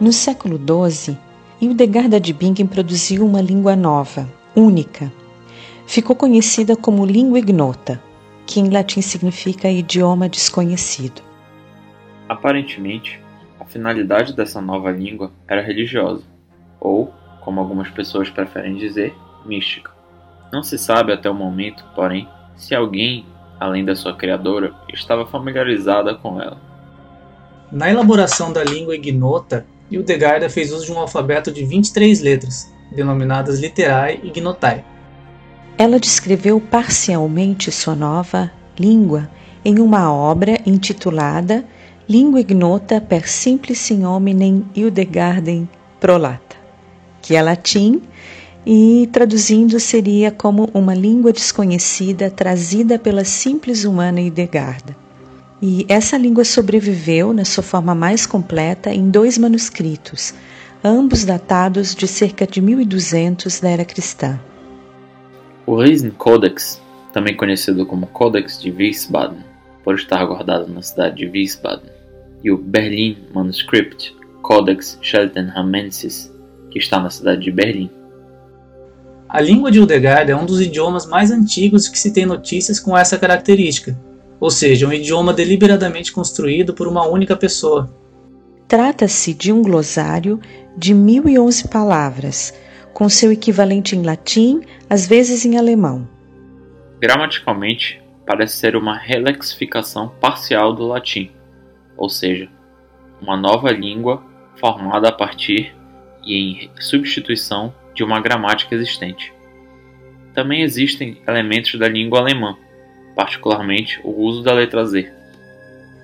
No século XII, Hildegarda de Bingen produziu uma língua nova, única. Ficou conhecida como língua ignota, que em latim significa idioma desconhecido. Aparentemente, a finalidade dessa nova língua era religiosa, ou, como algumas pessoas preferem dizer, mística. Não se sabe até o momento, porém, se alguém, além da sua criadora, estava familiarizada com ela. Na elaboração da língua ignota, Hildegarda fez uso de um alfabeto de 23 letras, denominadas Literae Ignotae. Ela descreveu parcialmente sua nova língua em uma obra intitulada Língua ignota per simplici hominem Hildegardem prolata, que é latim e traduzindo seria como uma língua desconhecida trazida pela simples humana Hildegarda. E essa língua sobreviveu na sua forma mais completa em dois manuscritos, ambos datados de cerca de 1200 da era cristã. O Riesen Codex, também conhecido como Codex de Wiesbaden, por estar guardado na cidade de Wiesbaden, e o Berlin Manuscript Codex Cheltenhamensis, que está na cidade de Berlim. A língua de Hildegard é um dos idiomas mais antigos que se tem notícias com essa característica, ou seja, um idioma deliberadamente construído por uma única pessoa. Trata-se de um glossário de 1011 palavras, com seu equivalente em latim, às vezes em alemão. Gramaticalmente, parece ser uma relexificação parcial do latim, ou seja, uma nova língua formada a partir e em substituição de uma gramática existente. Também existem elementos da língua alemã, particularmente o uso da letra Z.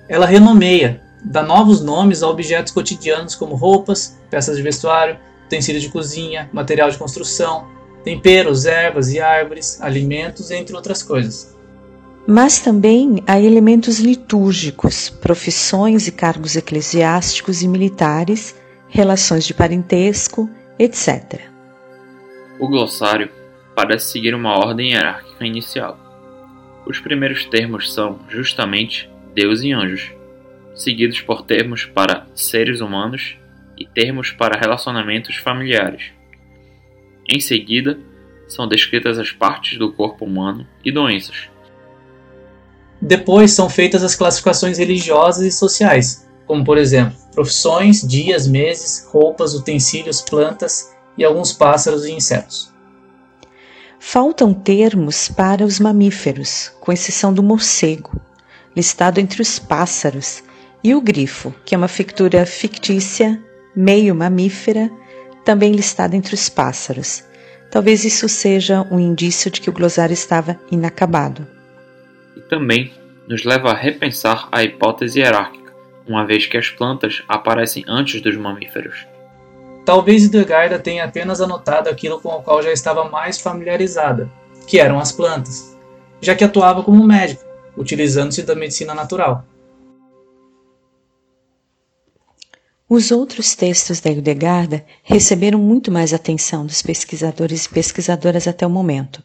Ela renomeia, dá novos nomes a objetos cotidianos como roupas, peças de vestuário, utensílios de cozinha, material de construção, temperos, ervas e árvores, alimentos, entre outras coisas. Mas também há elementos litúrgicos, profissões e cargos eclesiásticos e militares, relações de parentesco, etc. O glossário parece seguir uma ordem hierárquica inicial os primeiros termos são, justamente, Deus e anjos, seguidos por termos para seres humanos e termos para relacionamentos familiares. Em seguida, são descritas as partes do corpo humano e doenças. Depois são feitas as classificações religiosas e sociais, como por exemplo, profissões, dias, meses, roupas, utensílios, plantas e alguns pássaros e insetos. Faltam termos para os mamíferos, com exceção do morcego, listado entre os pássaros, e o grifo, que é uma fictura fictícia, meio mamífera, também listada entre os pássaros. Talvez isso seja um indício de que o glossário estava inacabado. E também nos leva a repensar a hipótese hierárquica, uma vez que as plantas aparecem antes dos mamíferos. Talvez Hildegard tenha apenas anotado aquilo com o qual já estava mais familiarizada, que eram as plantas, já que atuava como médica, utilizando-se da medicina natural. Os outros textos da Hildegarda receberam muito mais atenção dos pesquisadores e pesquisadoras até o momento.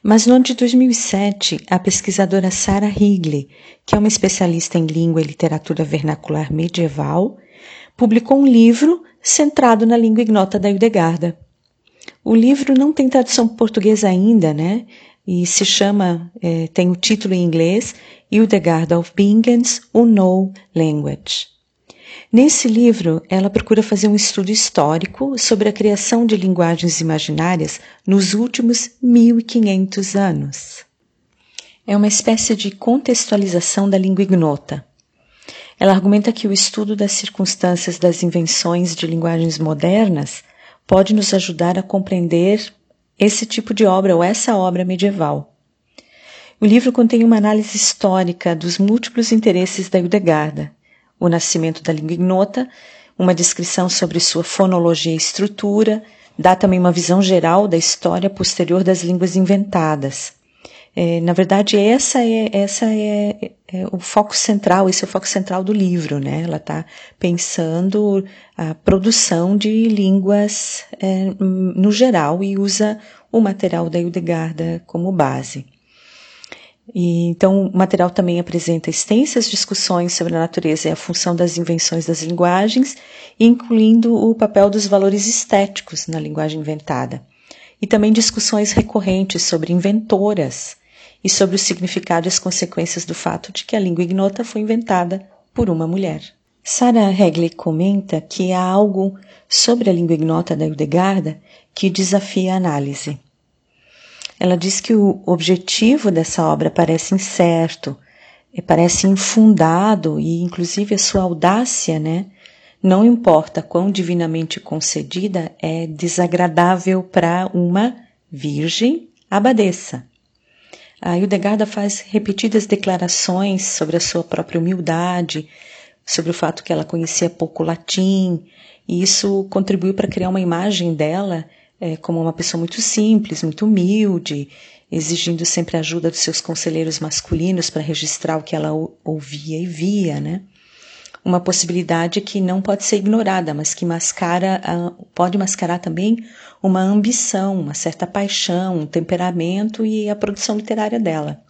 Mas no ano de 2007, a pesquisadora Sarah Higley, que é uma especialista em língua e literatura vernacular medieval, publicou um livro centrado na língua ignota da Hildegarda. O livro não tem tradução portuguesa ainda, né? E se chama, é, tem o título em inglês, Hildegarda of Bingen's Unknown Language. Nesse livro, ela procura fazer um estudo histórico sobre a criação de linguagens imaginárias nos últimos 1500 anos. É uma espécie de contextualização da língua ignota, ela argumenta que o estudo das circunstâncias das invenções de linguagens modernas pode nos ajudar a compreender esse tipo de obra ou essa obra medieval. O livro contém uma análise histórica dos múltiplos interesses da Hildegarda, o nascimento da língua ignota, uma descrição sobre sua fonologia e estrutura, dá também uma visão geral da história posterior das línguas inventadas é, na verdade, essa é, essa é, é, o foco central, esse é o foco central do livro, né? Ela está pensando a produção de línguas é, no geral e usa o material da Hildegarda como base. E, então, o material também apresenta extensas discussões sobre a natureza e a função das invenções das linguagens, incluindo o papel dos valores estéticos na linguagem inventada. E também discussões recorrentes sobre inventoras e sobre o significado e as consequências do fato de que a língua ignota foi inventada por uma mulher. Sarah Hegley comenta que há algo sobre a língua ignota da Hildegarda que desafia a análise. Ela diz que o objetivo dessa obra parece incerto, parece infundado e, inclusive, a sua audácia, né? Não importa quão divinamente concedida, é desagradável para uma virgem abadesa. A Hildegarda faz repetidas declarações sobre a sua própria humildade, sobre o fato que ela conhecia pouco latim, e isso contribuiu para criar uma imagem dela é, como uma pessoa muito simples, muito humilde, exigindo sempre a ajuda dos seus conselheiros masculinos para registrar o que ela ouvia e via, né? Uma possibilidade que não pode ser ignorada, mas que mascara, pode mascarar também uma ambição, uma certa paixão, um temperamento e a produção literária dela.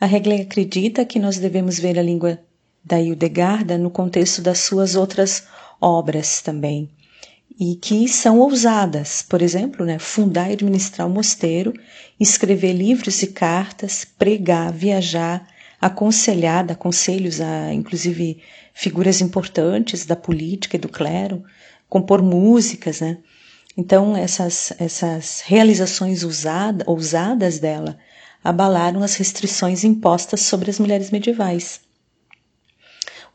A Regley acredita que nós devemos ver a língua da Hildegarda no contexto das suas outras obras também, e que são ousadas, por exemplo, né, fundar e administrar um mosteiro, escrever livros e cartas, pregar, viajar, aconselhar, dar conselhos a, inclusive, figuras importantes da política e do clero, compor músicas, né? Então, essas, essas realizações usada, ousadas dela abalaram as restrições impostas sobre as mulheres medievais.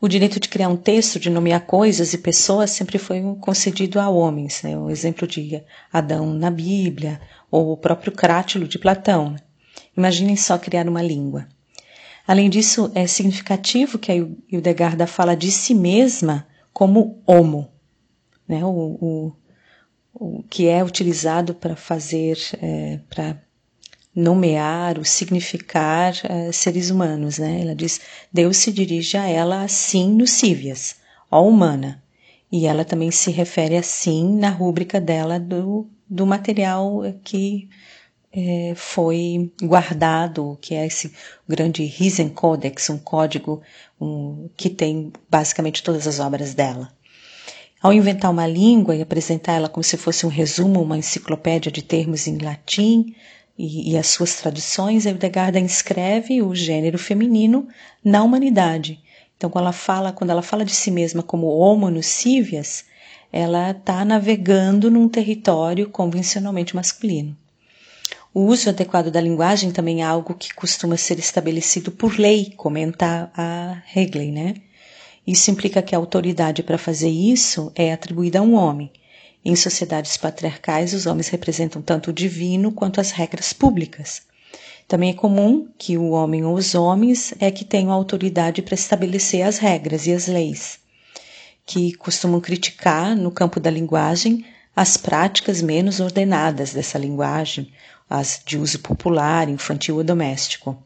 O direito de criar um texto, de nomear coisas e pessoas, sempre foi concedido a homens. Né? O exemplo de Adão na Bíblia, ou o próprio Crátilo de Platão. Imaginem só criar uma língua. Além disso, é significativo que a Hildegarda fala de si mesma como homo, né? o, o que é utilizado para fazer, é, para nomear, o significar uh, seres humanos, né? Ela diz: Deus se dirige a ela assim no Cívias, ó humana. E ela também se refere assim na rúbrica dela do, do material que é, foi guardado, que é esse grande Risen Codex, um código um, que tem basicamente todas as obras dela. Ao inventar uma língua e apresentar ela como se fosse um resumo, uma enciclopédia de termos em latim, e, e as suas traduções, Hildegarda inscreve o gênero feminino na humanidade. Então, quando ela fala, quando ela fala de si mesma como homo nocivias, ela está navegando num território convencionalmente masculino. O uso adequado da linguagem também é algo que costuma ser estabelecido por lei, comenta a Hegley, né? Isso implica que a autoridade para fazer isso é atribuída a um homem, em sociedades patriarcais, os homens representam tanto o divino quanto as regras públicas. Também é comum que o homem ou os homens é que tenham autoridade para estabelecer as regras e as leis, que costumam criticar, no campo da linguagem, as práticas menos ordenadas dessa linguagem, as de uso popular, infantil ou doméstico.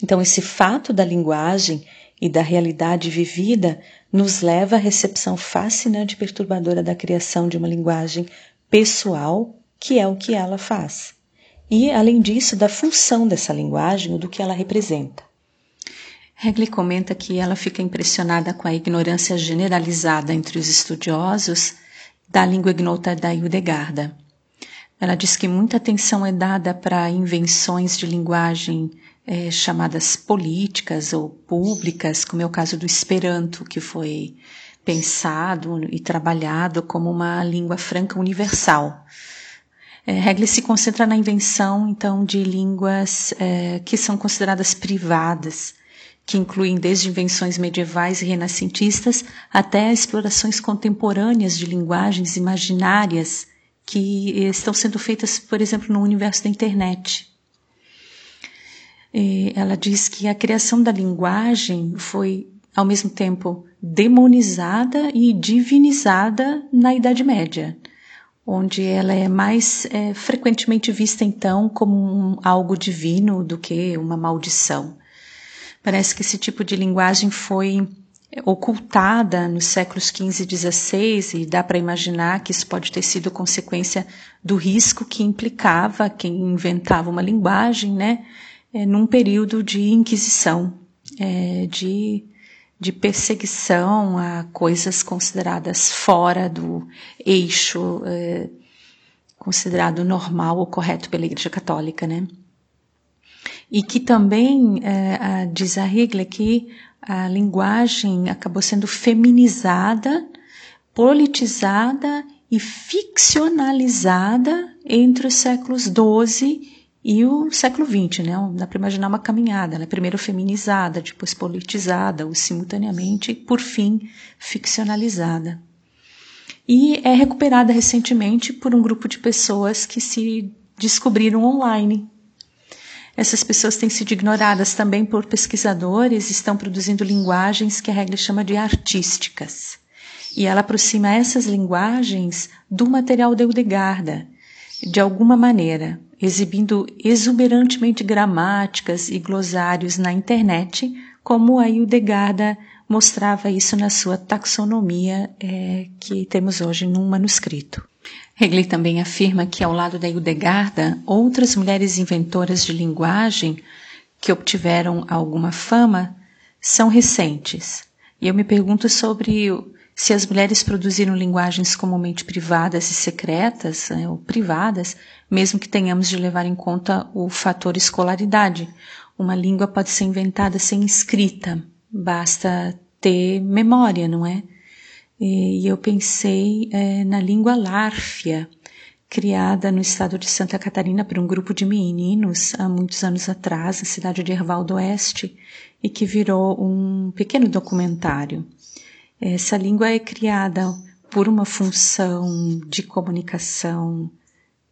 Então, esse fato da linguagem e da realidade vivida nos leva à recepção fascinante e perturbadora da criação de uma linguagem pessoal, que é o que ela faz. E, além disso, da função dessa linguagem do que ela representa. Hegley comenta que ela fica impressionada com a ignorância generalizada entre os estudiosos da língua ignota da Hildegarda. Ela diz que muita atenção é dada para invenções de linguagem é, chamadas políticas ou públicas, como é o caso do Esperanto, que foi pensado e trabalhado como uma língua franca universal. É, Hegel se concentra na invenção, então, de línguas é, que são consideradas privadas, que incluem desde invenções medievais e renascentistas até explorações contemporâneas de linguagens imaginárias que estão sendo feitas, por exemplo, no universo da internet ela diz que a criação da linguagem foi, ao mesmo tempo, demonizada e divinizada na Idade Média, onde ela é mais é, frequentemente vista, então, como um, algo divino do que uma maldição. Parece que esse tipo de linguagem foi ocultada nos séculos XV e XVI, e dá para imaginar que isso pode ter sido consequência do risco que implicava quem inventava uma linguagem, né? É, num período de inquisição, é, de, de perseguição a coisas consideradas fora do eixo é, considerado normal ou correto pela Igreja Católica, né? E que também, é, diz a Hegel, que a linguagem acabou sendo feminizada, politizada e ficcionalizada entre os séculos XII e o século XX, né? Dá para imaginar uma caminhada, né? primeiro feminizada, depois politizada, ou simultaneamente, por fim, ficcionalizada. E é recuperada recentemente por um grupo de pessoas que se descobriram online. Essas pessoas têm sido ignoradas também por pesquisadores, estão produzindo linguagens que a regra chama de artísticas. E ela aproxima essas linguagens do material de Eudegarda, de alguma maneira, exibindo exuberantemente gramáticas e glossários na internet, como a Hildegarda mostrava isso na sua taxonomia é, que temos hoje num manuscrito. Hegel também afirma que, ao lado da Hildegarda, outras mulheres inventoras de linguagem que obtiveram alguma fama são recentes. E eu me pergunto sobre se as mulheres produziram linguagens comumente privadas e secretas, né, ou privadas, mesmo que tenhamos de levar em conta o fator escolaridade. Uma língua pode ser inventada sem escrita, basta ter memória, não é? E eu pensei é, na língua lárfia, criada no estado de Santa Catarina por um grupo de meninos há muitos anos atrás, na cidade de Erval do Oeste, e que virou um pequeno documentário. Essa língua é criada por uma função de comunicação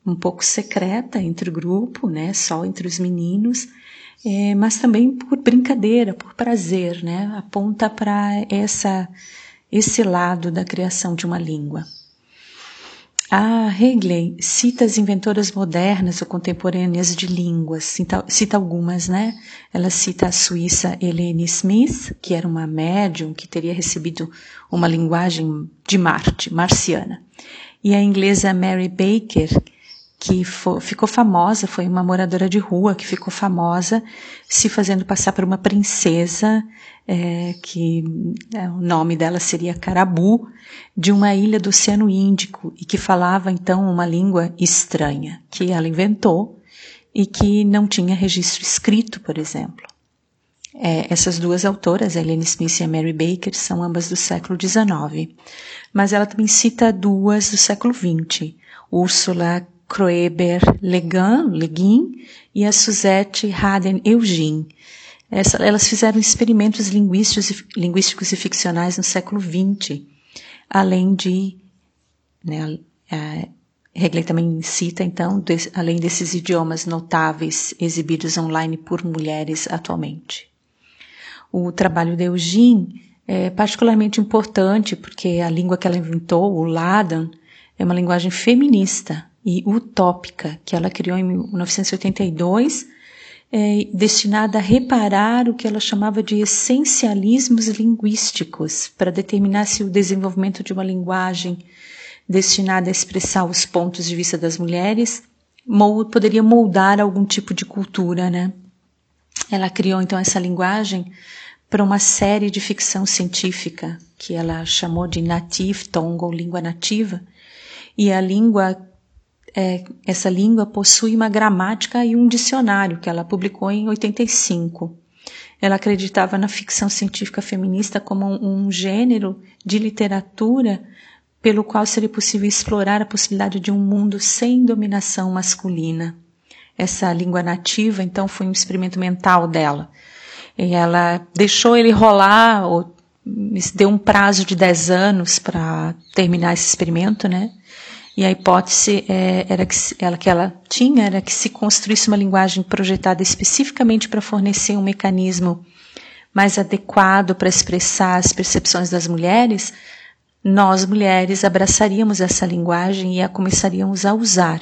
um pouco secreta entre o grupo, né, só entre os meninos, é, mas também por brincadeira, por prazer, né, aponta para essa esse lado da criação de uma língua. A Hegel cita as inventoras modernas ou contemporâneas de línguas, cita, cita, algumas, né? Ela cita a suíça Helene Smith, que era uma médium que teria recebido uma linguagem de Marte, marciana. E a inglesa Mary Baker, que ficou famosa, foi uma moradora de rua que ficou famosa se fazendo passar por uma princesa, é, que é, o nome dela seria Carabu, de uma ilha do Oceano Índico e que falava então uma língua estranha que ela inventou e que não tinha registro escrito, por exemplo. É, essas duas autoras, a Helene Smith e a Mary Baker, são ambas do século XIX, mas ela também cita duas do século XX, Úrsula Kroeber Legan, Leguin e a Suzette Haden Eugene. Essa, elas fizeram experimentos linguísticos e, linguísticos e ficcionais no século XX, além de. Né, a, Hegel também cita, então, além desses idiomas notáveis exibidos online por mulheres atualmente. O trabalho de Eugene é particularmente importante porque a língua que ela inventou, o Ladan, é uma linguagem feminista, e utópica que ela criou em 1982, é, destinada a reparar o que ela chamava de essencialismos linguísticos, para determinar se o desenvolvimento de uma linguagem destinada a expressar os pontos de vista das mulheres mold, poderia moldar algum tipo de cultura, né? Ela criou então essa linguagem para uma série de ficção científica que ela chamou de native tongue ou língua nativa, e a língua é, essa língua possui uma gramática e um dicionário que ela publicou em 85. Ela acreditava na ficção científica feminista como um, um gênero de literatura pelo qual seria possível explorar a possibilidade de um mundo sem dominação masculina. Essa língua nativa, então, foi um experimento mental dela. E ela deixou ele rolar, ou deu um prazo de 10 anos para terminar esse experimento, né? E a hipótese é, era que ela, que ela tinha era que se construísse uma linguagem projetada especificamente para fornecer um mecanismo mais adequado para expressar as percepções das mulheres, nós mulheres abraçaríamos essa linguagem e a começaríamos a usar.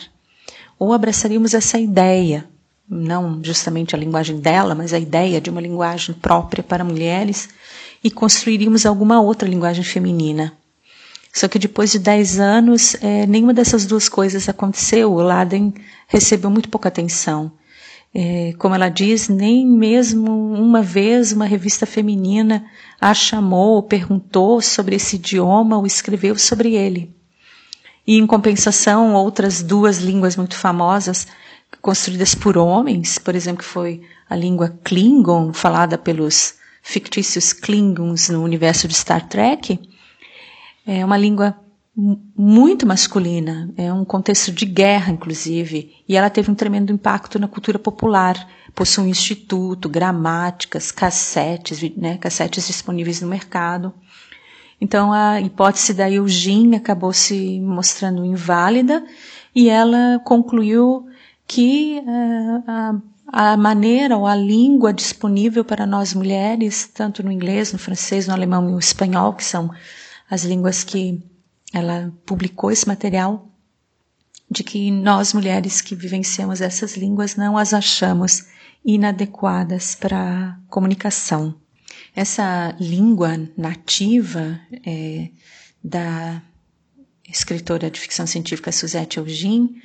Ou abraçaríamos essa ideia, não justamente a linguagem dela, mas a ideia de uma linguagem própria para mulheres, e construiríamos alguma outra linguagem feminina. Só que depois de 10 anos, é, nenhuma dessas duas coisas aconteceu. O Laden recebeu muito pouca atenção. É, como ela diz, nem mesmo uma vez uma revista feminina a chamou, perguntou sobre esse idioma ou escreveu sobre ele. E em compensação, outras duas línguas muito famosas, construídas por homens, por exemplo, que foi a língua Klingon, falada pelos fictícios Klingons no universo de Star Trek, é uma língua muito masculina, é um contexto de guerra, inclusive, e ela teve um tremendo impacto na cultura popular. Possui um instituto, gramáticas, cassetes, né, cassetes disponíveis no mercado. Então a hipótese da Eugene acabou se mostrando inválida e ela concluiu que uh, a, a maneira ou a língua disponível para nós mulheres, tanto no inglês, no francês, no alemão e no espanhol, que são as línguas que ela publicou esse material de que nós mulheres que vivenciamos essas línguas não as achamos inadequadas para comunicação. Essa língua nativa é, da escritora de ficção científica Suzette Eugene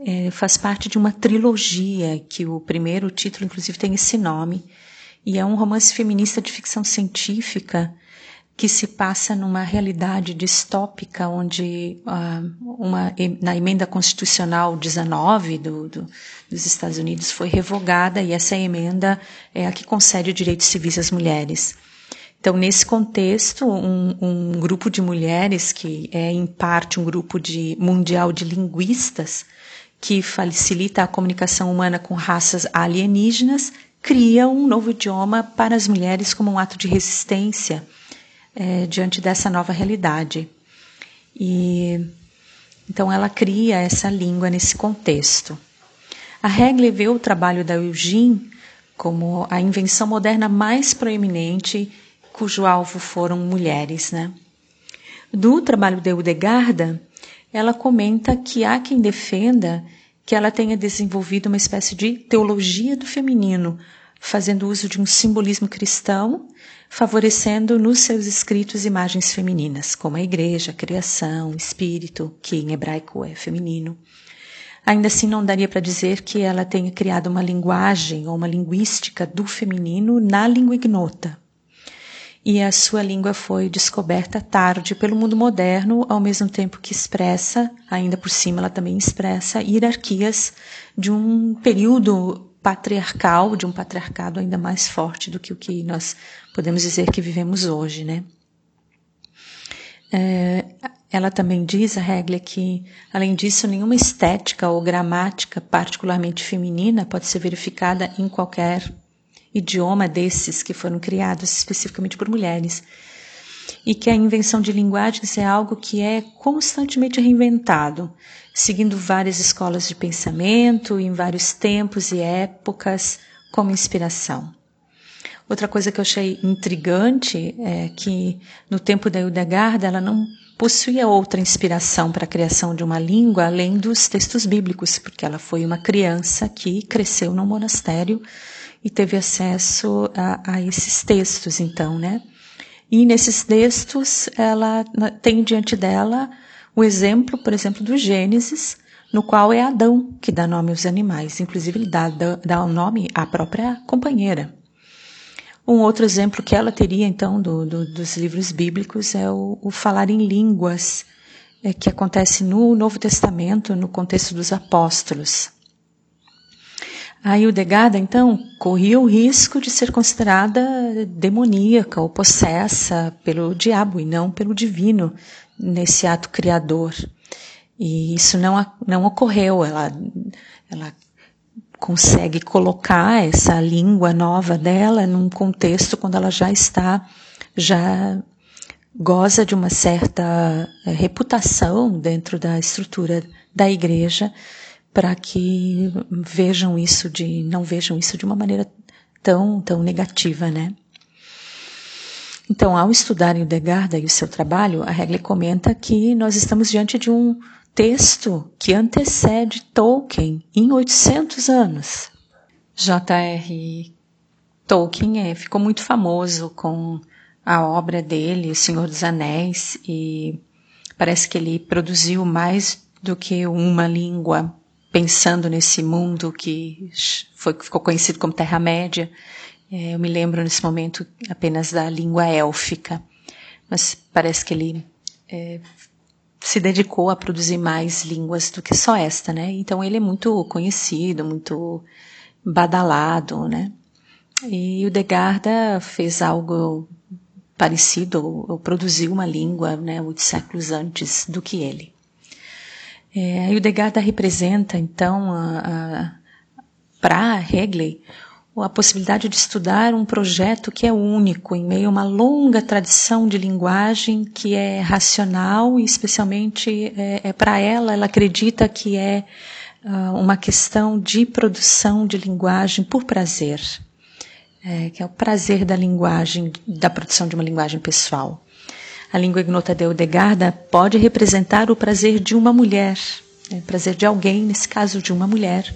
é, faz parte de uma trilogia que o primeiro título, inclusive, tem esse nome e é um romance feminista de ficção científica que se passa numa realidade distópica onde uh, uma, na emenda constitucional 19 do, do, dos Estados Unidos foi revogada e essa emenda é a que concede direitos civis às mulheres. Então, nesse contexto, um, um grupo de mulheres, que é em parte um grupo de, mundial de linguistas, que facilita a comunicação humana com raças alienígenas, cria um novo idioma para as mulheres como um ato de resistência é, diante dessa nova realidade. E então ela cria essa língua nesse contexto. A Hegel vê o trabalho da Eugene como a invenção moderna mais proeminente cujo alvo foram mulheres, né? Do trabalho de Eudegarda, ela comenta que há quem defenda que ela tenha desenvolvido uma espécie de teologia do feminino, fazendo uso de um simbolismo cristão favorecendo nos seus escritos imagens femininas, como a igreja, a criação, espírito, que em hebraico é feminino. Ainda assim, não daria para dizer que ela tenha criado uma linguagem ou uma linguística do feminino na língua ignota. E a sua língua foi descoberta tarde pelo mundo moderno, ao mesmo tempo que expressa, ainda por cima, ela também expressa hierarquias de um período patriarcal, de um patriarcado ainda mais forte do que o que nós podemos dizer que vivemos hoje, né? É, ela também diz, a Hegel, que, além disso, nenhuma estética ou gramática particularmente feminina pode ser verificada em qualquer idioma desses que foram criados especificamente por mulheres. E que a invenção de linguagens é algo que é constantemente reinventado, seguindo várias escolas de pensamento em vários tempos e épocas como inspiração. Outra coisa que eu achei intrigante é que no tempo da Hildegard ela não possuía outra inspiração para a criação de uma língua além dos textos bíblicos, porque ela foi uma criança que cresceu num monastério e teve acesso a, a esses textos, então, né? E nesses textos ela tem diante dela o exemplo, por exemplo, do Gênesis, no qual é Adão que dá nome aos animais. Inclusive, ele dá, dá, dá nome à própria companheira. Um outro exemplo que ela teria, então, do, do, dos livros bíblicos é o, o falar em línguas, é, que acontece no Novo Testamento, no contexto dos apóstolos. A Hildegada, então, corria o risco de ser considerada demoníaca ou possessa pelo diabo e não pelo divino, nesse ato criador. E isso não, não ocorreu. Ela, ela consegue colocar essa língua nova dela num contexto quando ela já está, já goza de uma certa eh, reputação dentro da estrutura da igreja para que vejam isso de não vejam isso de uma maneira tão tão negativa, né? Então, ao estudar o Degarda e o seu trabalho, a Hegel comenta que nós estamos diante de um texto que antecede Tolkien em 800 anos. J.R. Tolkien é, ficou muito famoso com a obra dele, O Senhor dos Anéis, e parece que ele produziu mais do que uma língua pensando nesse mundo que foi, ficou conhecido como Terra-média. É, eu me lembro nesse momento apenas da língua élfica, mas parece que ele é, se dedicou a produzir mais línguas do que só esta, né? Então ele é muito conhecido, muito badalado, né? E o Degarda fez algo parecido, ou, produziu uma língua, né, muitos séculos antes do que ele. É, e o Degarda representa, então, para Hegel, a possibilidade de estudar um projeto que é único em meio a uma longa tradição de linguagem que é racional e especialmente é, é para ela, ela acredita que é uh, uma questão de produção de linguagem por prazer, é, que é o prazer da linguagem, da produção de uma linguagem pessoal. A língua ignota de Eudegarda pode representar o prazer de uma mulher, o né, prazer de alguém, nesse caso de uma mulher,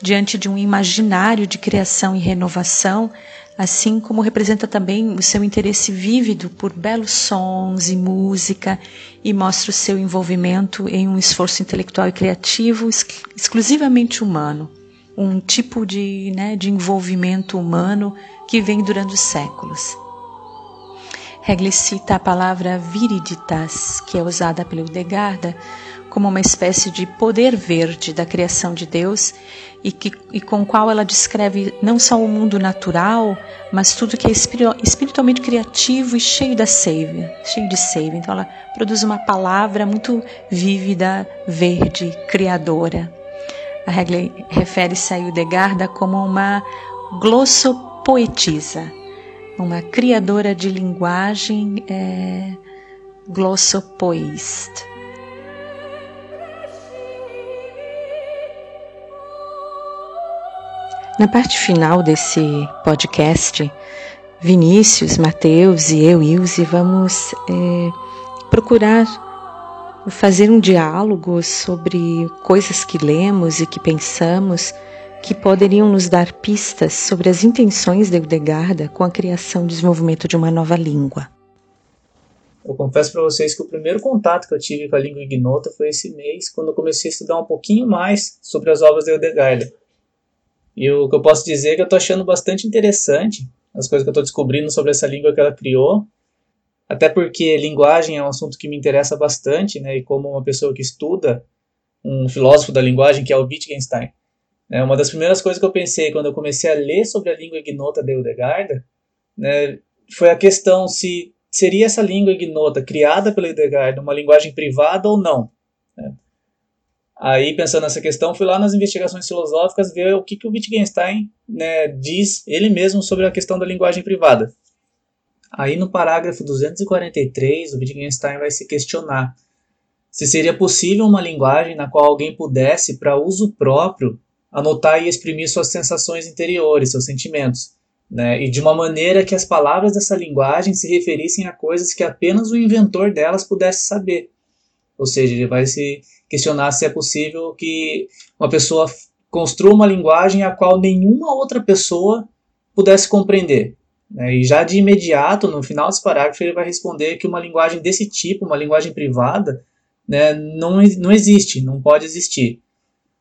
diante de um imaginário de criação e renovação, assim como representa também o seu interesse vívido por belos sons e música e mostra o seu envolvimento em um esforço intelectual e criativo exclusivamente humano, um tipo de, né, de envolvimento humano que vem durante os séculos. Hegel cita a palavra viriditas, que é usada pelo Degarda, como uma espécie de poder verde da criação de Deus e, que, e com qual ela descreve não só o mundo natural, mas tudo que é espiritualmente criativo e cheio da seiva, cheio de seiva. Então ela produz uma palavra muito vívida, verde, criadora. A Hegel refere-se a Hildegarda como uma glossopoetisa, uma criadora de linguagem é, glossopoist. Na parte final desse podcast, Vinícius, Mateus e eu, Ilse, vamos é, procurar fazer um diálogo sobre coisas que lemos e que pensamos que poderiam nos dar pistas sobre as intenções de Eudegarda com a criação e desenvolvimento de uma nova língua. Eu confesso para vocês que o primeiro contato que eu tive com a língua ignota foi esse mês, quando eu comecei a estudar um pouquinho mais sobre as obras de Eudegarda. E o que eu posso dizer é que eu estou achando bastante interessante as coisas que eu estou descobrindo sobre essa língua que ela criou. Até porque linguagem é um assunto que me interessa bastante, né? E como uma pessoa que estuda, um filósofo da linguagem que é o Wittgenstein, né, uma das primeiras coisas que eu pensei quando eu comecei a ler sobre a língua ignota de Eudegarda, né, foi a questão se seria essa língua ignota criada pela Eudegarda uma linguagem privada ou não. Né? Aí, pensando nessa questão, fui lá nas investigações filosóficas ver o que, que o Wittgenstein né, diz ele mesmo sobre a questão da linguagem privada. Aí, no parágrafo 243, o Wittgenstein vai se questionar se seria possível uma linguagem na qual alguém pudesse, para uso próprio, anotar e exprimir suas sensações interiores, seus sentimentos, né? e de uma maneira que as palavras dessa linguagem se referissem a coisas que apenas o inventor delas pudesse saber. Ou seja, ele vai se questionar se é possível que uma pessoa construa uma linguagem a qual nenhuma outra pessoa pudesse compreender. Né? E já de imediato, no final desse parágrafo, ele vai responder que uma linguagem desse tipo, uma linguagem privada, né, não, não existe, não pode existir.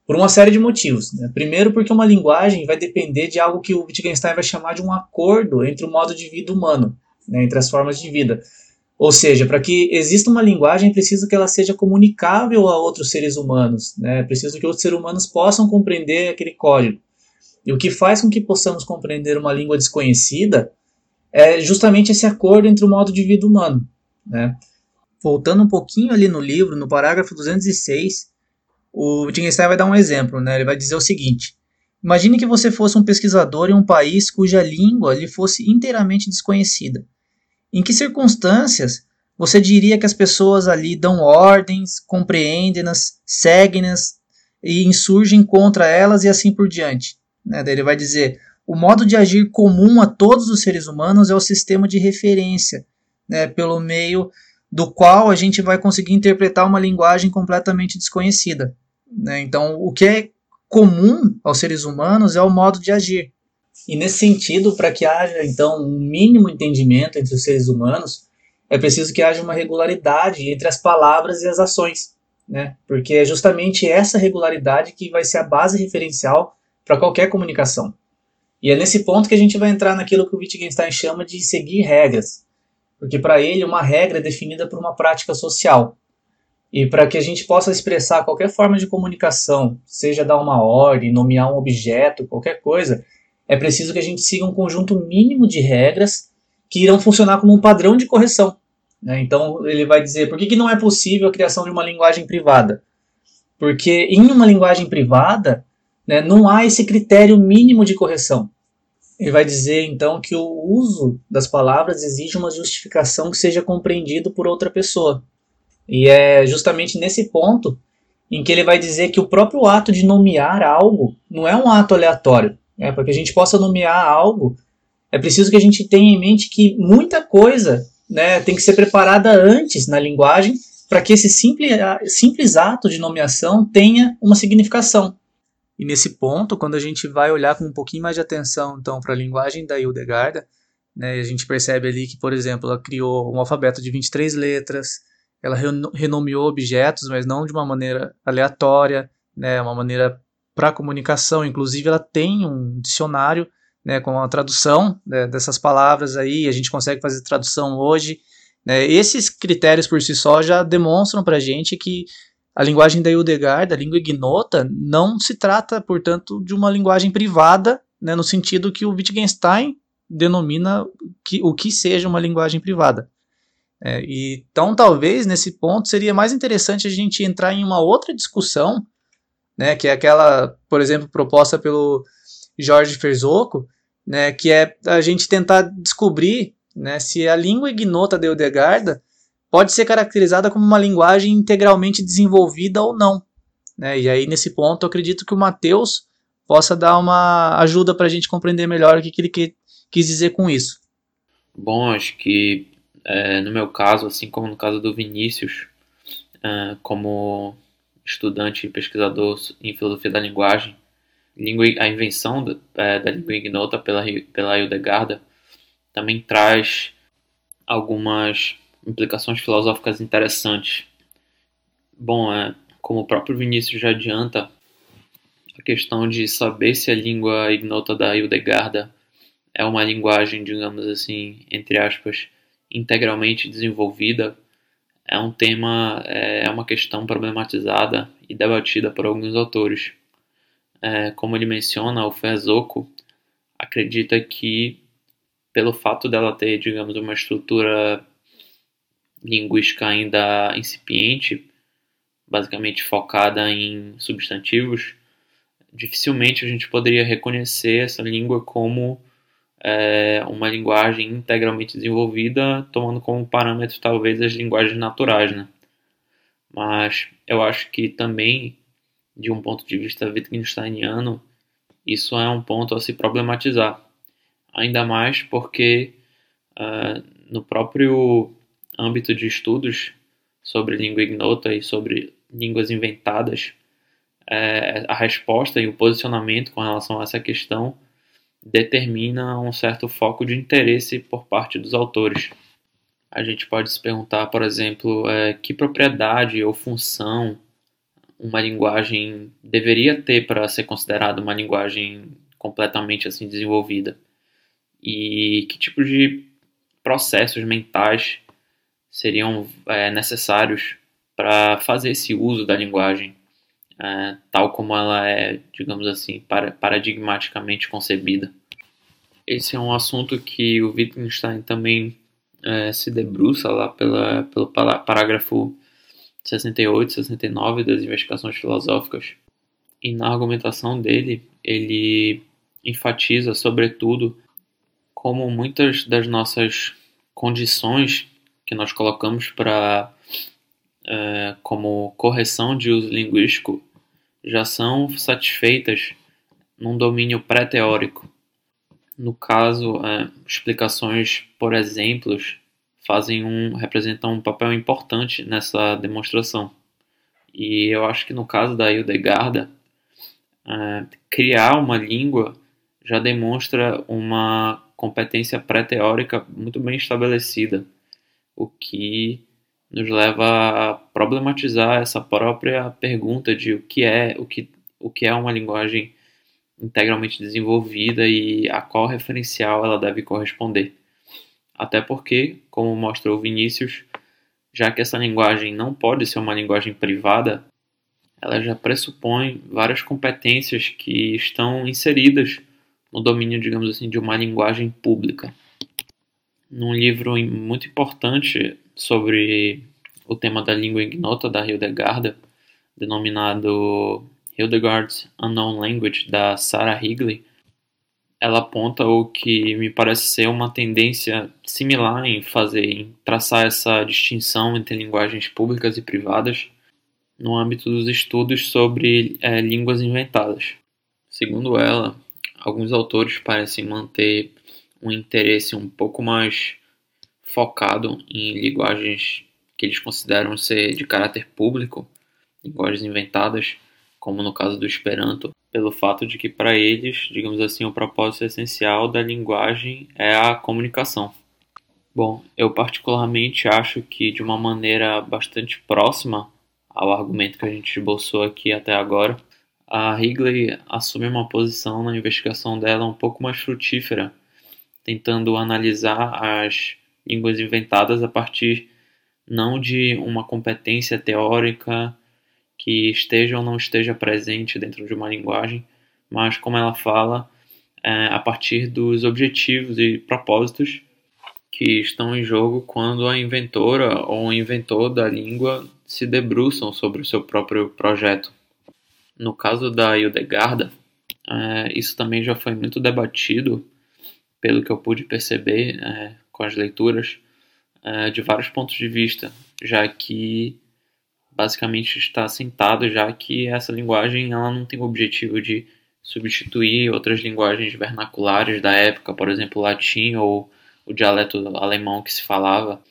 Por uma série de motivos. Né? Primeiro, porque uma linguagem vai depender de algo que o Wittgenstein vai chamar de um acordo entre o modo de vida humano, né, entre as formas de vida. Ou seja, para que exista uma linguagem, é preciso que ela seja comunicável a outros seres humanos, né? É preciso que outros seres humanos possam compreender aquele código. E o que faz com que possamos compreender uma língua desconhecida é justamente esse acordo entre o modo de vida humano, né? Voltando um pouquinho ali no livro, no parágrafo 206, o Wittgenstein vai dar um exemplo, né? Ele vai dizer o seguinte: Imagine que você fosse um pesquisador em um país cuja língua lhe fosse inteiramente desconhecida. Em que circunstâncias você diria que as pessoas ali dão ordens, compreendem-nas, seguem-nas e insurgem contra elas e assim por diante? Né? Ele vai dizer: o modo de agir comum a todos os seres humanos é o sistema de referência, né? pelo meio do qual a gente vai conseguir interpretar uma linguagem completamente desconhecida. Né? Então, o que é comum aos seres humanos é o modo de agir. E nesse sentido, para que haja então um mínimo entendimento entre os seres humanos, é preciso que haja uma regularidade entre as palavras e as ações. né? Porque é justamente essa regularidade que vai ser a base referencial para qualquer comunicação. E é nesse ponto que a gente vai entrar naquilo que o Wittgenstein chama de seguir regras. Porque para ele uma regra é definida por uma prática social. E para que a gente possa expressar qualquer forma de comunicação, seja dar uma ordem, nomear um objeto, qualquer coisa, é preciso que a gente siga um conjunto mínimo de regras que irão funcionar como um padrão de correção. Né? Então ele vai dizer por que, que não é possível a criação de uma linguagem privada? Porque em uma linguagem privada né, não há esse critério mínimo de correção. Ele vai dizer então que o uso das palavras exige uma justificação que seja compreendido por outra pessoa. E é justamente nesse ponto em que ele vai dizer que o próprio ato de nomear algo não é um ato aleatório. Né? Para que a gente possa nomear algo, é preciso que a gente tenha em mente que muita coisa né, tem que ser preparada antes na linguagem para que esse simples, simples ato de nomeação tenha uma significação. E nesse ponto, quando a gente vai olhar com um pouquinho mais de atenção então para a linguagem da Hildegarda, né, a gente percebe ali que, por exemplo, ela criou um alfabeto de 23 letras, ela renomeou objetos, mas não de uma maneira aleatória, né, uma maneira para comunicação. Inclusive, ela tem um dicionário né, com a tradução né, dessas palavras aí, a gente consegue fazer tradução hoje. Né, esses critérios por si só já demonstram para a gente que a linguagem da Hildegard, a língua ignota, não se trata, portanto, de uma linguagem privada, né, no sentido que o Wittgenstein denomina que, o que seja uma linguagem privada. É, então, talvez, nesse ponto, seria mais interessante a gente entrar em uma outra discussão, né, que é aquela, por exemplo, proposta pelo Jorge Ferzoco, né, que é a gente tentar descobrir né, se a língua ignota de Hildegarda pode ser caracterizada como uma linguagem integralmente desenvolvida ou não. Né? E aí, nesse ponto, eu acredito que o Mateus possa dar uma ajuda para a gente compreender melhor o que, que ele que, quis dizer com isso. Bom, acho que é, no meu caso, assim como no caso do Vinícius, é, como estudante e pesquisador em filosofia da linguagem, a invenção da, é, da língua ignota pela, pela Hildegarda também traz algumas implicações filosóficas interessantes. Bom, é, como o próprio Vinícius já adianta, a questão de saber se a língua ignota da Hildegarda é uma linguagem, digamos assim, entre aspas, integralmente desenvolvida, é um tema, é, é uma questão problematizada e debatida por alguns autores. É, como ele menciona, o Fezoko acredita que, pelo fato dela ter, digamos, uma estrutura linguística ainda incipiente, basicamente focada em substantivos, dificilmente a gente poderia reconhecer essa língua como é, uma linguagem integralmente desenvolvida, tomando como parâmetro talvez as linguagens naturais, né? Mas eu acho que também, de um ponto de vista Wittgensteiniano, isso é um ponto a se problematizar. Ainda mais porque uh, no próprio âmbito de estudos sobre língua ignota e sobre línguas inventadas, é, a resposta e o posicionamento com relação a essa questão determina um certo foco de interesse por parte dos autores. A gente pode se perguntar, por exemplo, é, que propriedade ou função uma linguagem deveria ter para ser considerada uma linguagem completamente assim desenvolvida e que tipo de processos mentais seriam é, necessários para fazer esse uso da linguagem é, tal como ela é, digamos assim, paradigmaticamente concebida. Esse é um assunto que o Wittgenstein também é, se debruça lá pela, pelo parágrafo 68, 69 das investigações filosóficas. E na argumentação dele, ele enfatiza, sobretudo, como muitas das nossas condições que nós colocamos para é, como correção de uso linguístico já são satisfeitas num domínio pré-teórico. No caso, é, explicações por exemplos fazem um, representam um papel importante nessa demonstração. E eu acho que no caso da Hildegarda, é, criar uma língua já demonstra uma competência pré-teórica muito bem estabelecida, o que nos leva a problematizar essa própria pergunta de o que é o que, o que é uma linguagem integralmente desenvolvida e a qual referencial ela deve corresponder. Até porque, como mostrou Vinícius, já que essa linguagem não pode ser uma linguagem privada, ela já pressupõe várias competências que estão inseridas no domínio, digamos assim, de uma linguagem pública. Num livro muito importante sobre o tema da língua ignota da Hildegard, denominado Hildegard's Unknown Language, da Sarah Higley, ela aponta o que me parece ser uma tendência similar em fazer, em traçar essa distinção entre linguagens públicas e privadas no âmbito dos estudos sobre é, línguas inventadas. Segundo ela, alguns autores parecem manter um interesse um pouco mais focado em linguagens que eles consideram ser de caráter público, linguagens inventadas, como no caso do Esperanto, pelo fato de que para eles, digamos assim, o propósito essencial da linguagem é a comunicação. Bom, eu particularmente acho que de uma maneira bastante próxima ao argumento que a gente esboçou aqui até agora, a Higley assume uma posição na investigação dela um pouco mais frutífera, tentando analisar as línguas inventadas a partir não de uma competência teórica que esteja ou não esteja presente dentro de uma linguagem, mas como ela fala, é, a partir dos objetivos e propósitos que estão em jogo quando a inventora ou o inventor da língua se debruçam sobre o seu próprio projeto. No caso da Hildegarda, é, isso também já foi muito debatido, pelo que eu pude perceber é, com as leituras, é, de vários pontos de vista, já que basicamente está assentado já que essa linguagem ela não tem o objetivo de substituir outras linguagens vernaculares da época, por exemplo, o latim ou o dialeto alemão que se falava.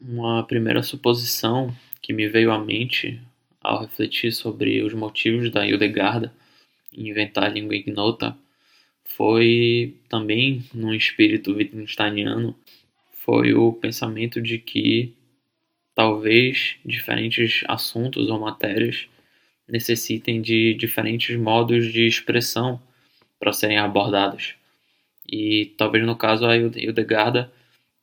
Uma primeira suposição que me veio à mente ao refletir sobre os motivos da Hildegarda em inventar a língua ignota foi também num espírito wittgensteiniano foi o pensamento de que talvez diferentes assuntos ou matérias necessitem de diferentes modos de expressão para serem abordados. E talvez no caso a Hildegarda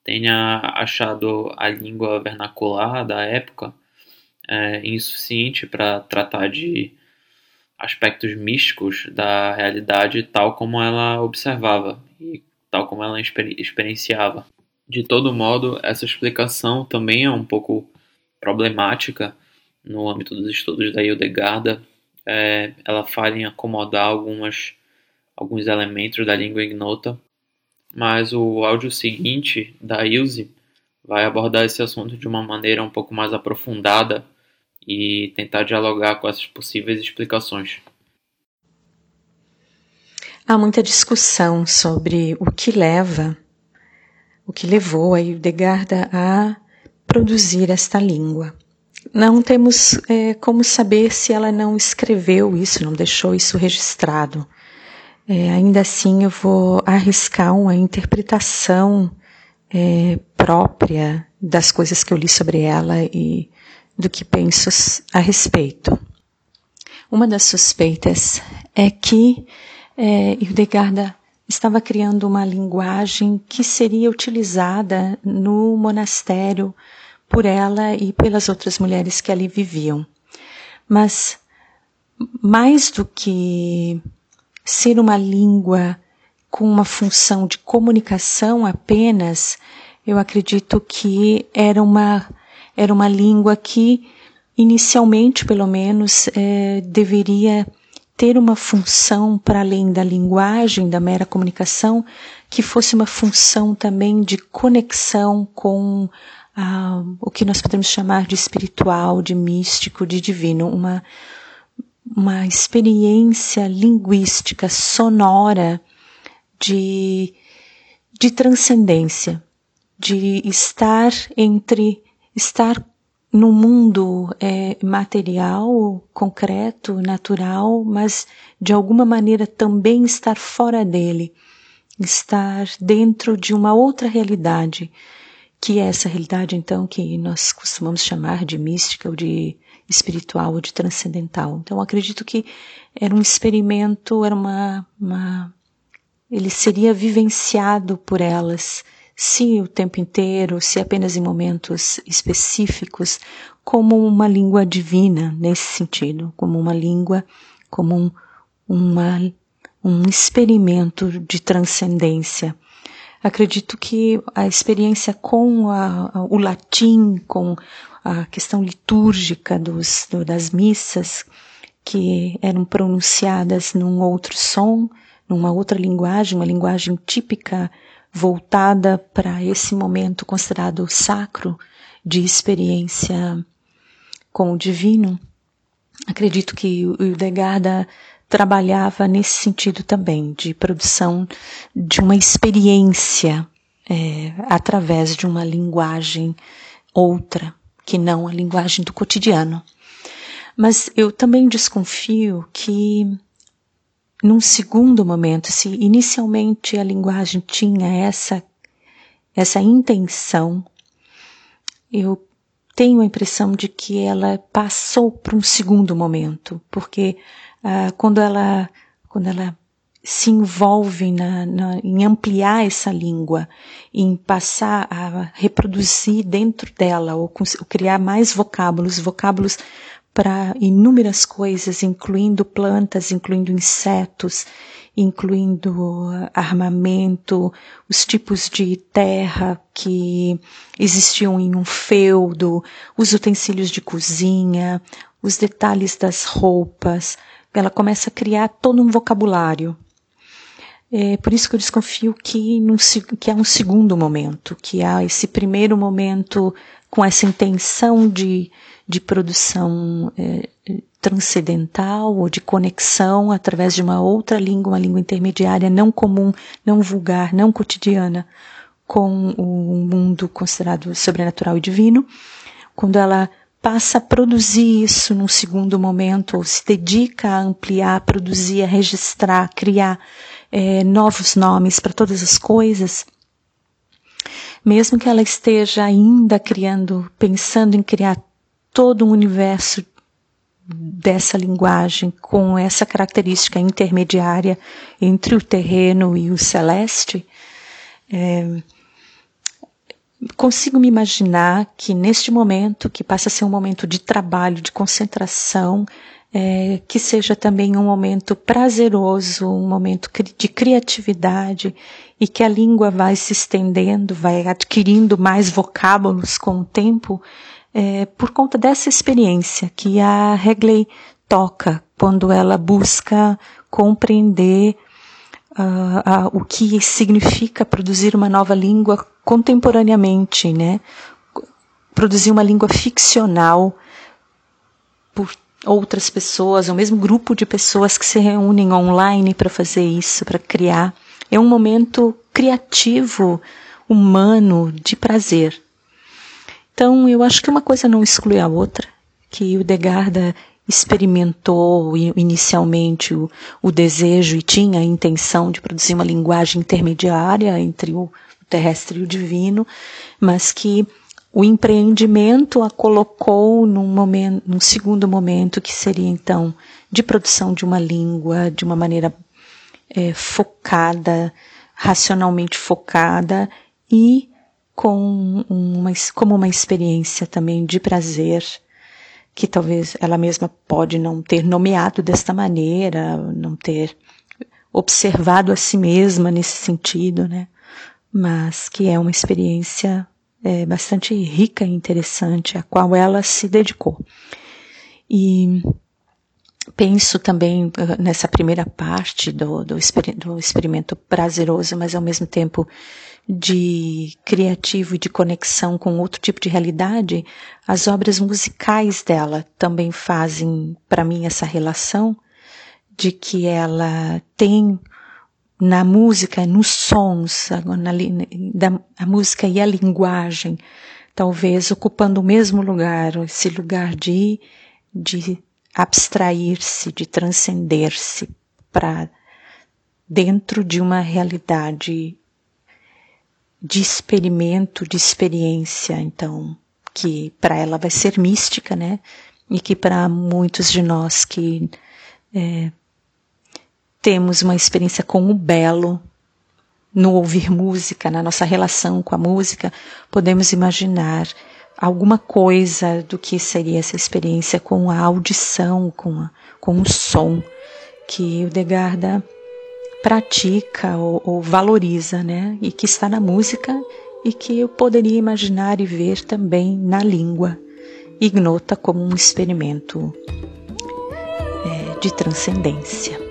tenha achado a língua vernacular da época é, insuficiente para tratar de aspectos místicos da realidade tal como ela observava e tal como ela experienciava. De todo modo, essa explicação também é um pouco problemática no âmbito dos estudos da Hildegarda. É, ela fala em acomodar algumas, alguns elementos da língua ignota, mas o áudio seguinte da Ilse vai abordar esse assunto de uma maneira um pouco mais aprofundada e tentar dialogar com essas possíveis explicações. Há muita discussão sobre o que leva o que levou a Hildegarda a produzir esta língua. Não temos é, como saber se ela não escreveu isso, não deixou isso registrado. É, ainda assim, eu vou arriscar uma interpretação é, própria das coisas que eu li sobre ela e do que penso a respeito. Uma das suspeitas é que é, Hildegarda estava criando uma linguagem que seria utilizada no monastério por ela e pelas outras mulheres que ali viviam. Mas mais do que ser uma língua com uma função de comunicação apenas, eu acredito que era uma, era uma língua que, inicialmente pelo menos, é, deveria ter uma função para além da linguagem, da mera comunicação, que fosse uma função também de conexão com ah, o que nós podemos chamar de espiritual, de místico, de divino, uma, uma experiência linguística, sonora, de, de transcendência, de estar entre, estar no mundo é, material, concreto, natural, mas de alguma maneira também estar fora dele, estar dentro de uma outra realidade que é essa realidade, então, que nós costumamos chamar de mística ou de espiritual ou de transcendental. Então, acredito que era um experimento, era uma, uma ele seria vivenciado por elas, se o tempo inteiro, se apenas em momentos específicos, como uma língua divina nesse sentido, como uma língua, como um, uma, um experimento de transcendência. Acredito que a experiência com a, o latim, com a questão litúrgica dos, do, das missas, que eram pronunciadas num outro som, numa outra linguagem, uma linguagem típica voltada para esse momento considerado sacro de experiência com o divino. Acredito que o Degarda trabalhava nesse sentido também, de produção de uma experiência é, através de uma linguagem outra, que não a linguagem do cotidiano. Mas eu também desconfio que num segundo momento, se inicialmente a linguagem tinha essa, essa intenção, eu tenho a impressão de que ela passou para um segundo momento, porque ah, quando ela quando ela se envolve na, na, em ampliar essa língua, em passar a reproduzir dentro dela, ou, ou criar mais vocábulos, vocábulos para inúmeras coisas, incluindo plantas, incluindo insetos, incluindo armamento, os tipos de terra que existiam em um feudo, os utensílios de cozinha, os detalhes das roupas. Ela começa a criar todo um vocabulário. É por isso que eu desconfio que, num, que há um segundo momento, que há esse primeiro momento com essa intenção de de produção é, transcendental ou de conexão através de uma outra língua, uma língua intermediária não comum, não vulgar, não cotidiana, com o mundo considerado sobrenatural e divino, quando ela passa a produzir isso num segundo momento, ou se dedica a ampliar, a produzir, a registrar, a criar é, novos nomes para todas as coisas, mesmo que ela esteja ainda criando, pensando em criar todo um universo dessa linguagem com essa característica intermediária entre o terreno e o celeste, é, consigo me imaginar que neste momento, que passa a ser um momento de trabalho, de concentração, é, que seja também um momento prazeroso, um momento de criatividade e que a língua vai se estendendo, vai adquirindo mais vocábulos com o tempo, é, por conta dessa experiência que a Regley toca quando ela busca compreender uh, uh, o que significa produzir uma nova língua contemporaneamente, né? Produzir uma língua ficcional por outras pessoas, ou mesmo grupo de pessoas que se reúnem online para fazer isso, para criar. É um momento criativo, humano, de prazer. Então, eu acho que uma coisa não exclui a outra, que o Degarda experimentou inicialmente o, o, desejo e tinha a intenção de produzir uma linguagem intermediária entre o terrestre e o divino, mas que o empreendimento a colocou num, momento, num segundo momento, que seria então de produção de uma língua de uma maneira é, focada, racionalmente focada e com uma, como uma experiência também de prazer, que talvez ela mesma pode não ter nomeado desta maneira, não ter observado a si mesma nesse sentido, né? Mas que é uma experiência é, bastante rica e interessante, a qual ela se dedicou. E penso também uh, nessa primeira parte do, do experimento prazeroso, mas ao mesmo tempo de criativo e de conexão com outro tipo de realidade, as obras musicais dela também fazem para mim essa relação de que ela tem na música, nos sons, na, da, a música e a linguagem, talvez ocupando o mesmo lugar, esse lugar de, de abstrair-se, de transcender-se para dentro de uma realidade de experimento, de experiência, então, que para ela vai ser mística, né? E que para muitos de nós que é, temos uma experiência com o belo no ouvir música, na nossa relação com a música, podemos imaginar alguma coisa do que seria essa experiência com a audição, com, a, com o som que o Degarda pratica ou, ou, valoriza, né? E que está na música e que eu poderia imaginar e ver também na língua ignota como um experimento é, de transcendência.